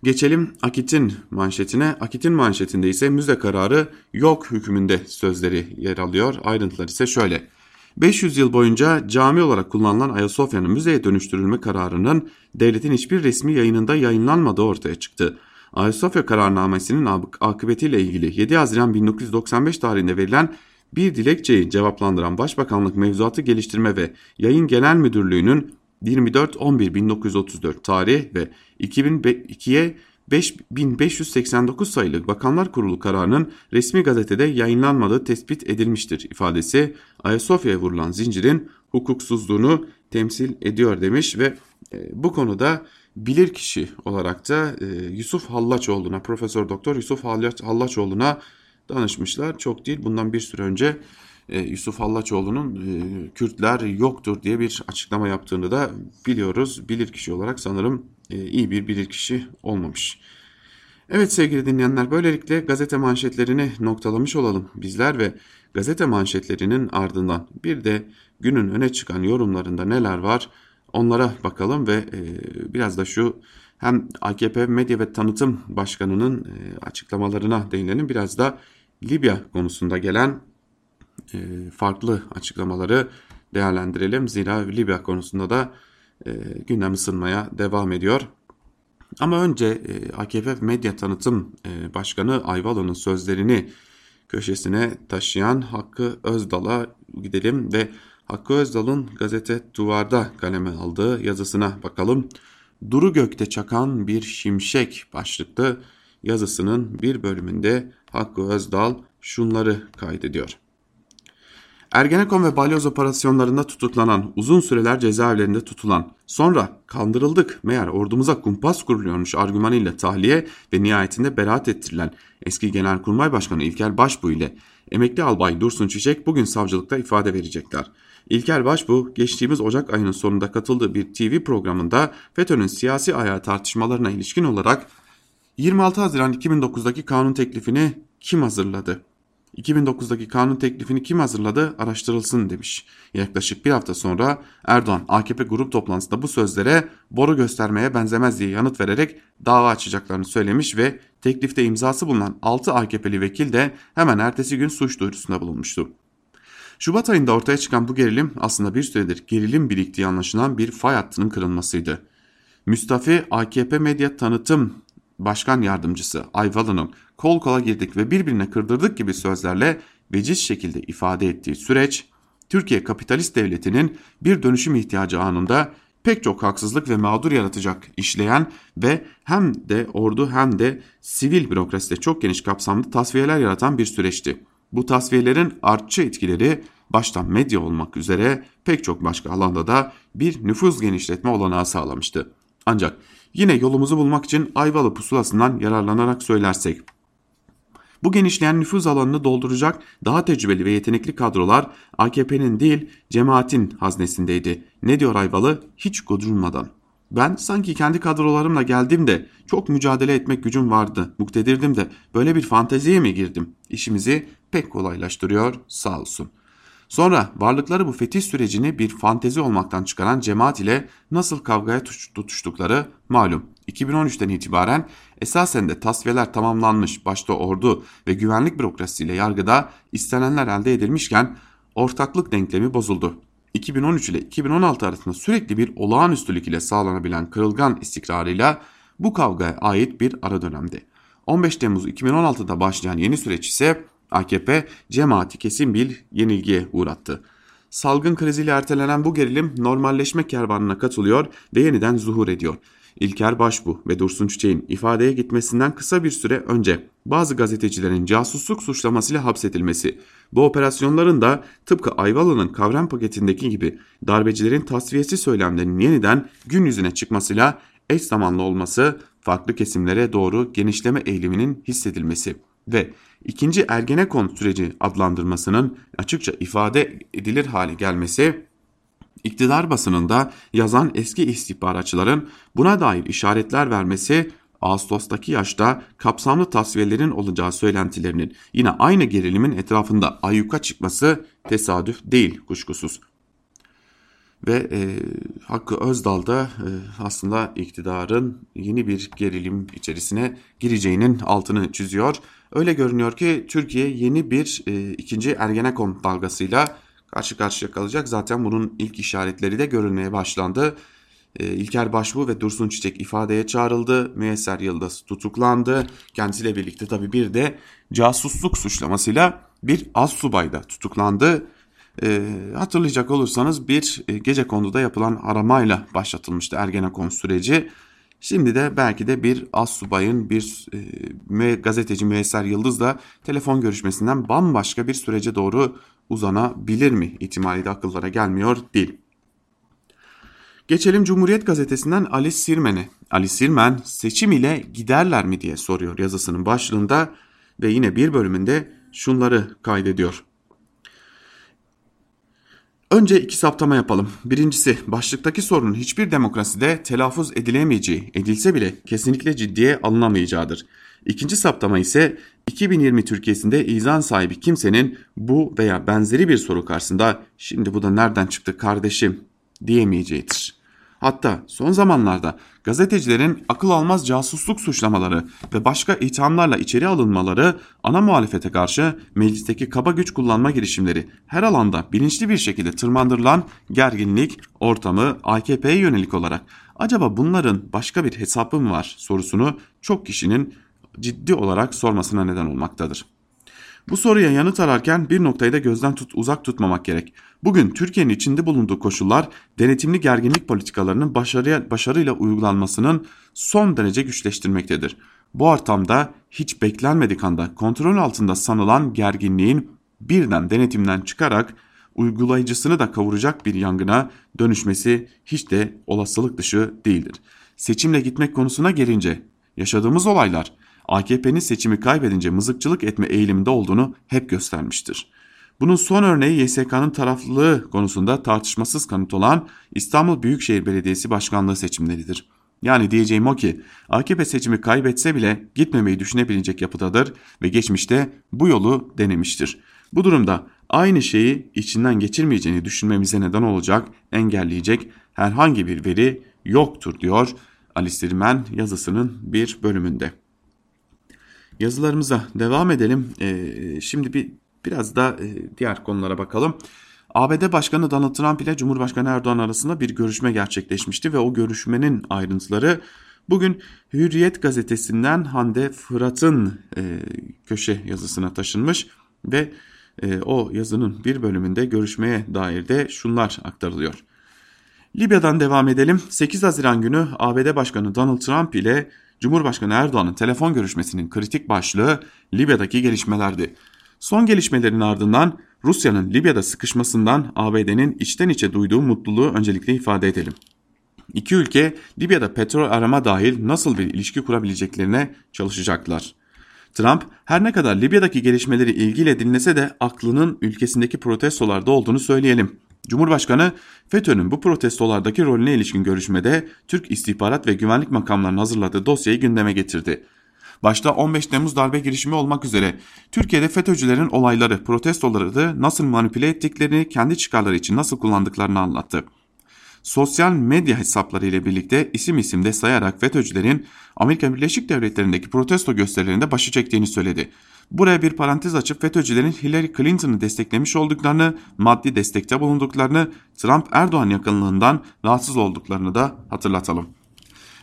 Geçelim Akit'in manşetine. Akit'in manşetinde ise müze kararı yok hükmünde sözleri yer alıyor. Ayrıntılar ise şöyle. 500 yıl boyunca cami olarak kullanılan Ayasofya'nın müzeye dönüştürülme kararının devletin hiçbir resmi yayınında yayınlanmadığı ortaya çıktı. Ayasofya kararnamesinin akıbetiyle ilgili 7 Haziran 1995 tarihinde verilen bir dilekçeyi cevaplandıran Başbakanlık Mevzuatı Geliştirme ve Yayın Genel Müdürlüğü'nün 24-11-1934 tarih ve 2002'ye 5589 sayılı Bakanlar Kurulu kararının resmi gazetede yayınlanmadığı tespit edilmiştir ifadesi Ayasofya'ya vurulan zincirin hukuksuzluğunu temsil ediyor demiş ve e, bu konuda bilirkişi olarak da e, Yusuf Hallaçoğlu'na Profesör Doktor Yusuf Hallaçoğlu'na danışmışlar. Çok değil bundan bir süre önce e, Yusuf Hallaçoğlu'nun Kürtler yoktur diye bir açıklama yaptığını da biliyoruz. Bilirkişi olarak sanırım iyi bir bilirkişi olmamış. Evet sevgili dinleyenler böylelikle gazete manşetlerini noktalamış olalım bizler ve gazete manşetlerinin ardından bir de günün öne çıkan yorumlarında neler var onlara bakalım ve biraz da şu hem AKP Medya ve Tanıtım Başkanı'nın açıklamalarına değinelim biraz da Libya konusunda gelen e, farklı açıklamaları değerlendirelim. Zira Libya konusunda da e, gündem ısınmaya devam ediyor. Ama önce e, AKP Medya Tanıtım e, Başkanı Ayvalı'nın sözlerini köşesine taşıyan Hakkı Özdal'a gidelim ve Hakkı Özdal'ın gazete Duvar'da kaleme aldığı yazısına bakalım. Duru gökte çakan bir şimşek başlıklı yazısının bir bölümünde Hakkı Özdal şunları kaydediyor. Ergenekon ve balyoz operasyonlarında tutuklanan, uzun süreler cezaevlerinde tutulan, sonra kandırıldık meğer ordumuza kumpas kuruluyormuş argümanıyla tahliye ve nihayetinde beraat ettirilen eski Genelkurmay Başkanı İlker Başbuğ ile emekli albay Dursun Çiçek bugün savcılıkta ifade verecekler. İlker Başbuğ geçtiğimiz Ocak ayının sonunda katıldığı bir TV programında FETÖ'nün siyasi ayağı tartışmalarına ilişkin olarak 26 Haziran 2009'daki kanun teklifini kim hazırladı? 2009'daki kanun teklifini kim hazırladı araştırılsın demiş. Yaklaşık bir hafta sonra Erdoğan AKP grup toplantısında bu sözlere boru göstermeye benzemez diye yanıt vererek dava açacaklarını söylemiş ve teklifte imzası bulunan 6 AKP'li vekil de hemen ertesi gün suç duyurusunda bulunmuştu. Şubat ayında ortaya çıkan bu gerilim aslında bir süredir gerilim biriktiği anlaşılan bir fay hattının kırılmasıydı. Müstafi AKP medya tanıtım başkan yardımcısı Ayvalı'nın kol kola girdik ve birbirine kırdırdık gibi sözlerle veciz şekilde ifade ettiği süreç, Türkiye kapitalist devletinin bir dönüşüm ihtiyacı anında pek çok haksızlık ve mağdur yaratacak işleyen ve hem de ordu hem de sivil bürokraside çok geniş kapsamlı tasfiyeler yaratan bir süreçti. Bu tasfiyelerin artçı etkileri baştan medya olmak üzere pek çok başka alanda da bir nüfuz genişletme olanağı sağlamıştı. Ancak yine yolumuzu bulmak için Ayvalı pusulasından yararlanarak söylersek bu genişleyen nüfuz alanını dolduracak daha tecrübeli ve yetenekli kadrolar AKP'nin değil cemaatin haznesindeydi. Ne diyor Ayvalı? Hiç gocunmadan. Ben sanki kendi kadrolarımla geldim de çok mücadele etmek gücüm vardı, muktedirdim de böyle bir fanteziye mi girdim? İşimizi pek kolaylaştırıyor sağ olsun. Sonra varlıkları bu fetih sürecini bir fantezi olmaktan çıkaran cemaat ile nasıl kavgaya tutuştukları malum. 2013'ten itibaren esasen de tasfiyeler tamamlanmış başta ordu ve güvenlik bürokrasisiyle yargıda istenenler elde edilmişken ortaklık denklemi bozuldu. 2013 ile 2016 arasında sürekli bir olağanüstülük ile sağlanabilen kırılgan istikrarıyla bu kavgaya ait bir ara dönemdi. 15 Temmuz 2016'da başlayan yeni süreç ise AKP cemaati kesin bir yenilgiye uğrattı. Salgın kriziyle ertelenen bu gerilim normalleşme kervanına katılıyor ve yeniden zuhur ediyor. İlker Başbu ve Dursun Çiçek'in ifadeye gitmesinden kısa bir süre önce bazı gazetecilerin casusluk suçlamasıyla hapsedilmesi, bu operasyonların da tıpkı Ayvalı'nın kavram paketindeki gibi darbecilerin tasfiyesi söylemlerinin yeniden gün yüzüne çıkmasıyla eş zamanlı olması, farklı kesimlere doğru genişleme eğiliminin hissedilmesi ve ikinci Ergenekon süreci adlandırmasının açıkça ifade edilir hale gelmesi iktidar basınında yazan eski istihbaratçıların buna dair işaretler vermesi Ağustos'taki yaşta kapsamlı tasfiyelerin olacağı söylentilerinin yine aynı gerilimin etrafında ayyuka çıkması tesadüf değil kuşkusuz. Ve e, Hakkı Özdal da e, aslında iktidarın yeni bir gerilim içerisine gireceğinin altını çiziyor. Öyle görünüyor ki Türkiye yeni bir e, ikinci Ergenekon dalgasıyla karşı karşıya kalacak. Zaten bunun ilk işaretleri de görülmeye başlandı. E, İlker Başbuğ ve Dursun Çiçek ifadeye çağrıldı. Müyesser Yıldız tutuklandı. Kendisiyle birlikte tabii bir de casusluk suçlamasıyla bir az subay da tutuklandı. E, hatırlayacak olursanız bir e, gece konuda yapılan aramayla başlatılmıştı Ergenekon süreci. Şimdi de belki de bir az subayın bir e, gazeteci Müesser Yıldız'la telefon görüşmesinden bambaşka bir sürece doğru uzanabilir mi ihtimali de akıllara gelmiyor değil. Geçelim Cumhuriyet Gazetesi'nden Ali Sirmen'e. Ali Sirmen seçim ile giderler mi diye soruyor yazısının başlığında ve yine bir bölümünde şunları kaydediyor. Önce iki saptama yapalım. Birincisi başlıktaki sorunun hiçbir demokraside telaffuz edilemeyeceği, edilse bile kesinlikle ciddiye alınamayacağıdır. İkinci saptama ise 2020 Türkiye'sinde izan sahibi kimsenin bu veya benzeri bir soru karşısında şimdi bu da nereden çıktı kardeşim diyemeyeceğidir. Hatta son zamanlarda gazetecilerin akıl almaz casusluk suçlamaları ve başka ithamlarla içeri alınmaları ana muhalefete karşı meclisteki kaba güç kullanma girişimleri her alanda bilinçli bir şekilde tırmandırılan gerginlik ortamı AKP'ye yönelik olarak acaba bunların başka bir hesabı mı var sorusunu çok kişinin ciddi olarak sormasına neden olmaktadır. Bu soruya yanıt ararken bir noktayı da gözden tut, uzak tutmamak gerek. Bugün Türkiye'nin içinde bulunduğu koşullar denetimli gerginlik politikalarının başarıya, başarıyla uygulanmasının son derece güçleştirmektedir. Bu ortamda hiç beklenmedik anda kontrol altında sanılan gerginliğin birden denetimden çıkarak uygulayıcısını da kavuracak bir yangına dönüşmesi hiç de olasılık dışı değildir. Seçimle gitmek konusuna gelince yaşadığımız olaylar AKP'nin seçimi kaybedince mızıkçılık etme eğiliminde olduğunu hep göstermiştir. Bunun son örneği YSK'nın taraflılığı konusunda tartışmasız kanıt olan İstanbul Büyükşehir Belediyesi Başkanlığı seçimleridir. Yani diyeceğim o ki AKP seçimi kaybetse bile gitmemeyi düşünebilecek yapıdadır ve geçmişte bu yolu denemiştir. Bu durumda aynı şeyi içinden geçirmeyeceğini düşünmemize neden olacak, engelleyecek herhangi bir veri yoktur diyor Alice yazısının bir bölümünde. Yazılarımıza devam edelim. Ee, şimdi bir biraz da e, diğer konulara bakalım. ABD Başkanı Donald Trump ile Cumhurbaşkanı Erdoğan arasında bir görüşme gerçekleşmişti ve o görüşmenin ayrıntıları bugün Hürriyet gazetesinden Hande Fırat'ın e, köşe yazısına taşınmış ve e, o yazının bir bölümünde görüşmeye dair de şunlar aktarılıyor. Libya'dan devam edelim. 8 Haziran günü ABD Başkanı Donald Trump ile Cumhurbaşkanı Erdoğan'ın telefon görüşmesinin kritik başlığı Libya'daki gelişmelerdi. Son gelişmelerin ardından Rusya'nın Libya'da sıkışmasından ABD'nin içten içe duyduğu mutluluğu öncelikle ifade edelim. İki ülke Libya'da petrol arama dahil nasıl bir ilişki kurabileceklerine çalışacaklar. Trump her ne kadar Libya'daki gelişmeleri ilgiyle dinlese de aklının ülkesindeki protestolarda olduğunu söyleyelim. Cumhurbaşkanı FETÖ'nün bu protestolardaki rolüne ilişkin görüşmede Türk istihbarat ve güvenlik makamlarının hazırladığı dosyayı gündeme getirdi. Başta 15 Temmuz darbe girişimi olmak üzere Türkiye'de FETÖ'cülerin olayları, protestoları nasıl manipüle ettiklerini, kendi çıkarları için nasıl kullandıklarını anlattı. Sosyal medya hesapları ile birlikte isim isim de sayarak FETÖ'cülerin Amerika Birleşik Devletleri'ndeki protesto gösterilerinde başı çektiğini söyledi. Buraya bir parantez açıp FETÖ'cülerin Hillary Clinton'ı desteklemiş olduklarını, maddi destekte bulunduklarını, Trump-Erdoğan yakınlığından rahatsız olduklarını da hatırlatalım.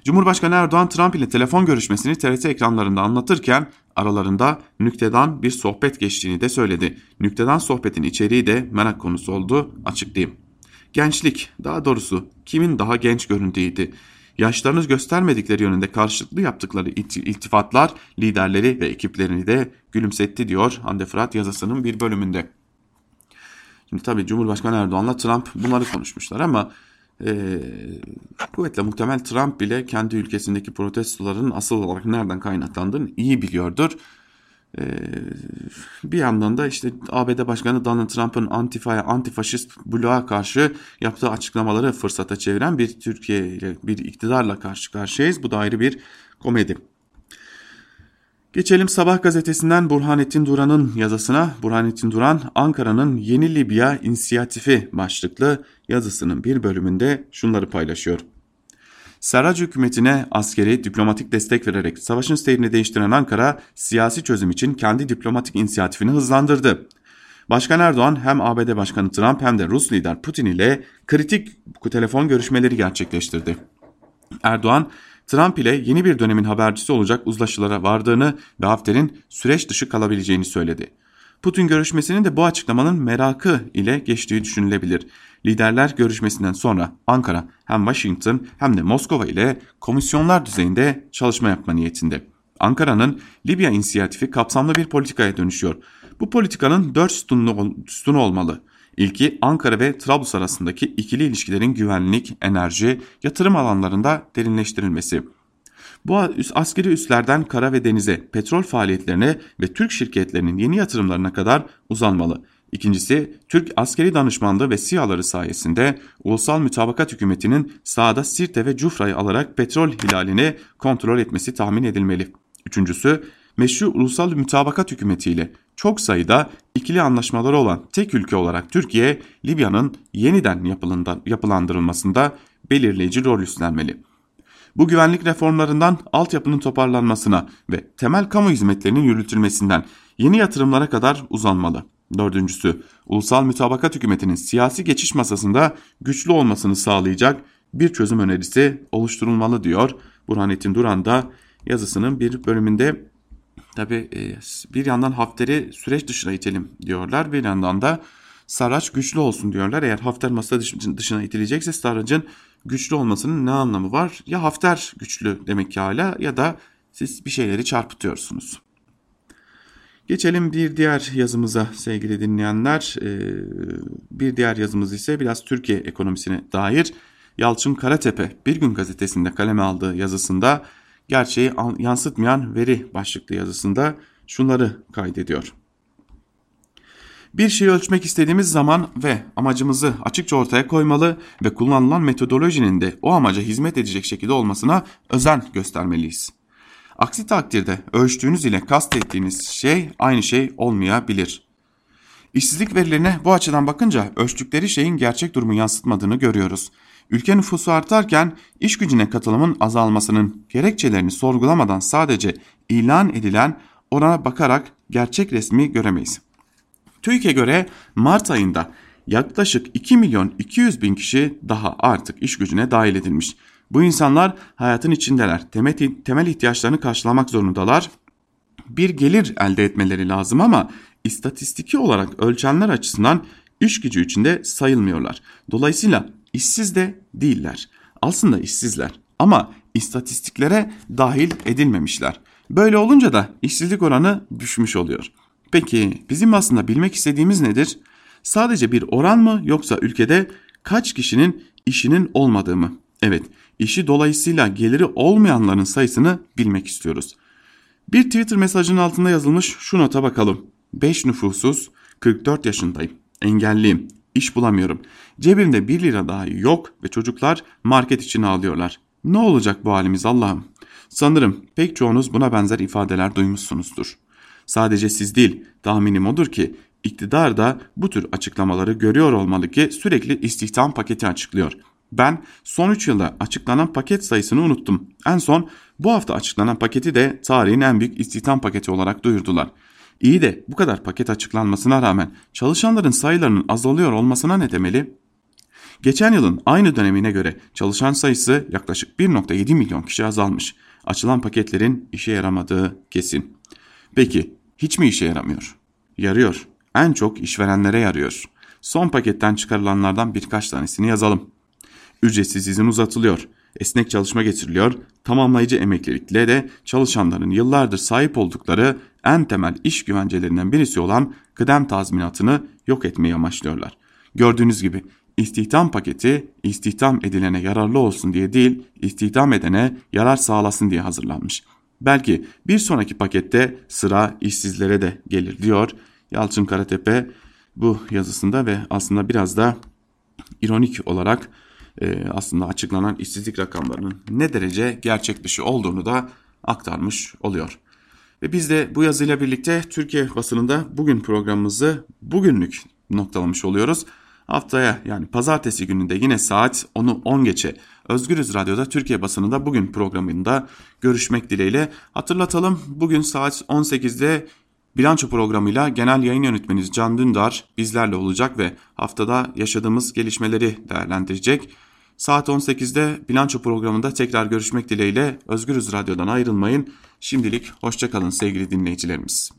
Cumhurbaşkanı Erdoğan Trump ile telefon görüşmesini TRT ekranlarında anlatırken aralarında nüktedan bir sohbet geçtiğini de söyledi. Nüktedan sohbetin içeriği de merak konusu oldu açıklayayım. Gençlik daha doğrusu kimin daha genç göründüğüydü yaşlarını göstermedikleri yönünde karşılıklı yaptıkları iltifatlar liderleri ve ekiplerini de gülümsetti diyor Hande Fırat yazısının bir bölümünde. Şimdi tabii Cumhurbaşkanı Erdoğan'la Trump bunları konuşmuşlar ama e, kuvvetle muhtemel Trump bile kendi ülkesindeki protestoların asıl olarak nereden kaynaklandığını iyi biliyordur. Ee, bir yandan da işte ABD Başkanı Donald Trump'ın antifaya, antifaşist bloğa karşı yaptığı açıklamaları fırsata çeviren bir Türkiye ile bir iktidarla karşı karşıyayız. Bu da ayrı bir komedi. Geçelim Sabah gazetesinden Burhanettin Duran'ın yazısına. Burhanettin Duran Ankara'nın Yeni Libya İnisiyatifi başlıklı yazısının bir bölümünde şunları paylaşıyor. Sarraj hükümetine askeri diplomatik destek vererek savaşın seyrini değiştiren Ankara siyasi çözüm için kendi diplomatik inisiyatifini hızlandırdı. Başkan Erdoğan hem ABD Başkanı Trump hem de Rus lider Putin ile kritik telefon görüşmeleri gerçekleştirdi. Erdoğan, Trump ile yeni bir dönemin habercisi olacak uzlaşılara vardığını ve Hafter'in süreç dışı kalabileceğini söyledi. Putin görüşmesinin de bu açıklamanın merakı ile geçtiği düşünülebilir. Liderler görüşmesinden sonra Ankara hem Washington hem de Moskova ile komisyonlar düzeyinde çalışma yapma niyetinde. Ankara'nın Libya inisiyatifi kapsamlı bir politikaya dönüşüyor. Bu politikanın dört sütunlu, sütunu olmalı. İlki Ankara ve Trablus arasındaki ikili ilişkilerin güvenlik, enerji, yatırım alanlarında derinleştirilmesi. Bu askeri üslerden kara ve denize, petrol faaliyetlerine ve Türk şirketlerinin yeni yatırımlarına kadar uzanmalı. İkincisi, Türk askeri danışmanlığı ve SİHA'ları sayesinde Ulusal Mütabakat Hükümeti'nin sahada Sirte ve Cufra'yı alarak petrol hilalini kontrol etmesi tahmin edilmeli. Üçüncüsü, meşru Ulusal Mütabakat Hükümeti ile çok sayıda ikili anlaşmaları olan tek ülke olarak Türkiye, Libya'nın yeniden yapılandırılmasında belirleyici rol üstlenmeli. Bu güvenlik reformlarından altyapının toparlanmasına ve temel kamu hizmetlerinin yürütülmesinden yeni yatırımlara kadar uzanmalı. Dördüncüsü, ulusal mütabakat hükümetinin siyasi geçiş masasında güçlü olmasını sağlayacak bir çözüm önerisi oluşturulmalı diyor. Burhanettin Duran da yazısının bir bölümünde tabi e, bir yandan Hafter'i süreç dışına itelim diyorlar bir yandan da Sarraç güçlü olsun diyorlar. Eğer Hafter masa dışına itilecekse Sarraç'ın güçlü olmasının ne anlamı var? Ya Hafter güçlü demek ki hala ya da siz bir şeyleri çarpıtıyorsunuz. Geçelim bir diğer yazımıza sevgili dinleyenler. Ee, bir diğer yazımız ise biraz Türkiye ekonomisine dair. Yalçın Karatepe Bir Gün gazetesinde kaleme aldığı yazısında gerçeği yansıtmayan veri başlıklı yazısında şunları kaydediyor. Bir şeyi ölçmek istediğimiz zaman ve amacımızı açıkça ortaya koymalı ve kullanılan metodolojinin de o amaca hizmet edecek şekilde olmasına özen göstermeliyiz. Aksi takdirde ölçtüğünüz ile kastettiğiniz şey aynı şey olmayabilir. İşsizlik verilerine bu açıdan bakınca ölçtükleri şeyin gerçek durumu yansıtmadığını görüyoruz. Ülke nüfusu artarken iş gücüne katılımın azalmasının gerekçelerini sorgulamadan sadece ilan edilen orana bakarak gerçek resmi göremeyiz. TÜİK'e göre Mart ayında yaklaşık 2 milyon 200 bin kişi daha artık iş gücüne dahil edilmiş. Bu insanlar hayatın içindeler. Temel ihtiyaçlarını karşılamak zorundalar. Bir gelir elde etmeleri lazım ama istatistiki olarak ölçenler açısından iş gücü içinde sayılmıyorlar. Dolayısıyla işsiz de değiller. Aslında işsizler ama istatistiklere dahil edilmemişler. Böyle olunca da işsizlik oranı düşmüş oluyor. Peki bizim aslında bilmek istediğimiz nedir? Sadece bir oran mı yoksa ülkede kaç kişinin işinin olmadığı mı? Evet, işi dolayısıyla geliri olmayanların sayısını bilmek istiyoruz. Bir Twitter mesajının altında yazılmış şu nota bakalım. 5 nüfusuz, 44 yaşındayım, engelliyim, iş bulamıyorum. Cebimde 1 lira daha yok ve çocuklar market için ağlıyorlar. Ne olacak bu halimiz Allah'ım? Sanırım pek çoğunuz buna benzer ifadeler duymuşsunuzdur. Sadece siz değil, tahminim odur ki iktidar da bu tür açıklamaları görüyor olmalı ki sürekli istihdam paketi açıklıyor. Ben son 3 yılda açıklanan paket sayısını unuttum. En son bu hafta açıklanan paketi de tarihin en büyük istihdam paketi olarak duyurdular. İyi de bu kadar paket açıklanmasına rağmen çalışanların sayılarının azalıyor olmasına ne demeli? Geçen yılın aynı dönemine göre çalışan sayısı yaklaşık 1.7 milyon kişi azalmış. Açılan paketlerin işe yaramadığı kesin. Peki hiç mi işe yaramıyor? Yarıyor. En çok işverenlere yarıyor. Son paketten çıkarılanlardan birkaç tanesini yazalım. Ücretsiz izin uzatılıyor. Esnek çalışma getiriliyor. Tamamlayıcı emeklilikle de çalışanların yıllardır sahip oldukları en temel iş güvencelerinden birisi olan kıdem tazminatını yok etmeyi amaçlıyorlar. Gördüğünüz gibi istihdam paketi istihdam edilene yararlı olsun diye değil, istihdam edene yarar sağlasın diye hazırlanmış. Belki bir sonraki pakette sıra işsizlere de gelir diyor Yalçın Karatepe bu yazısında ve aslında biraz da ironik olarak e, aslında açıklanan işsizlik rakamlarının ne derece gerçek dışı olduğunu da aktarmış oluyor. Ve biz de bu yazıyla birlikte Türkiye basınında bugün programımızı bugünlük noktalamış oluyoruz. Haftaya yani pazartesi gününde yine saat 10'u 10 geçe Özgürüz Radyo'da Türkiye basınında bugün programında görüşmek dileğiyle. Hatırlatalım bugün saat 18'de bilanço programıyla genel yayın yönetmenimiz Can Dündar bizlerle olacak ve haftada yaşadığımız gelişmeleri değerlendirecek. Saat 18'de bilanço programında tekrar görüşmek dileğiyle Özgürüz Radyo'dan ayrılmayın. Şimdilik hoşçakalın sevgili dinleyicilerimiz.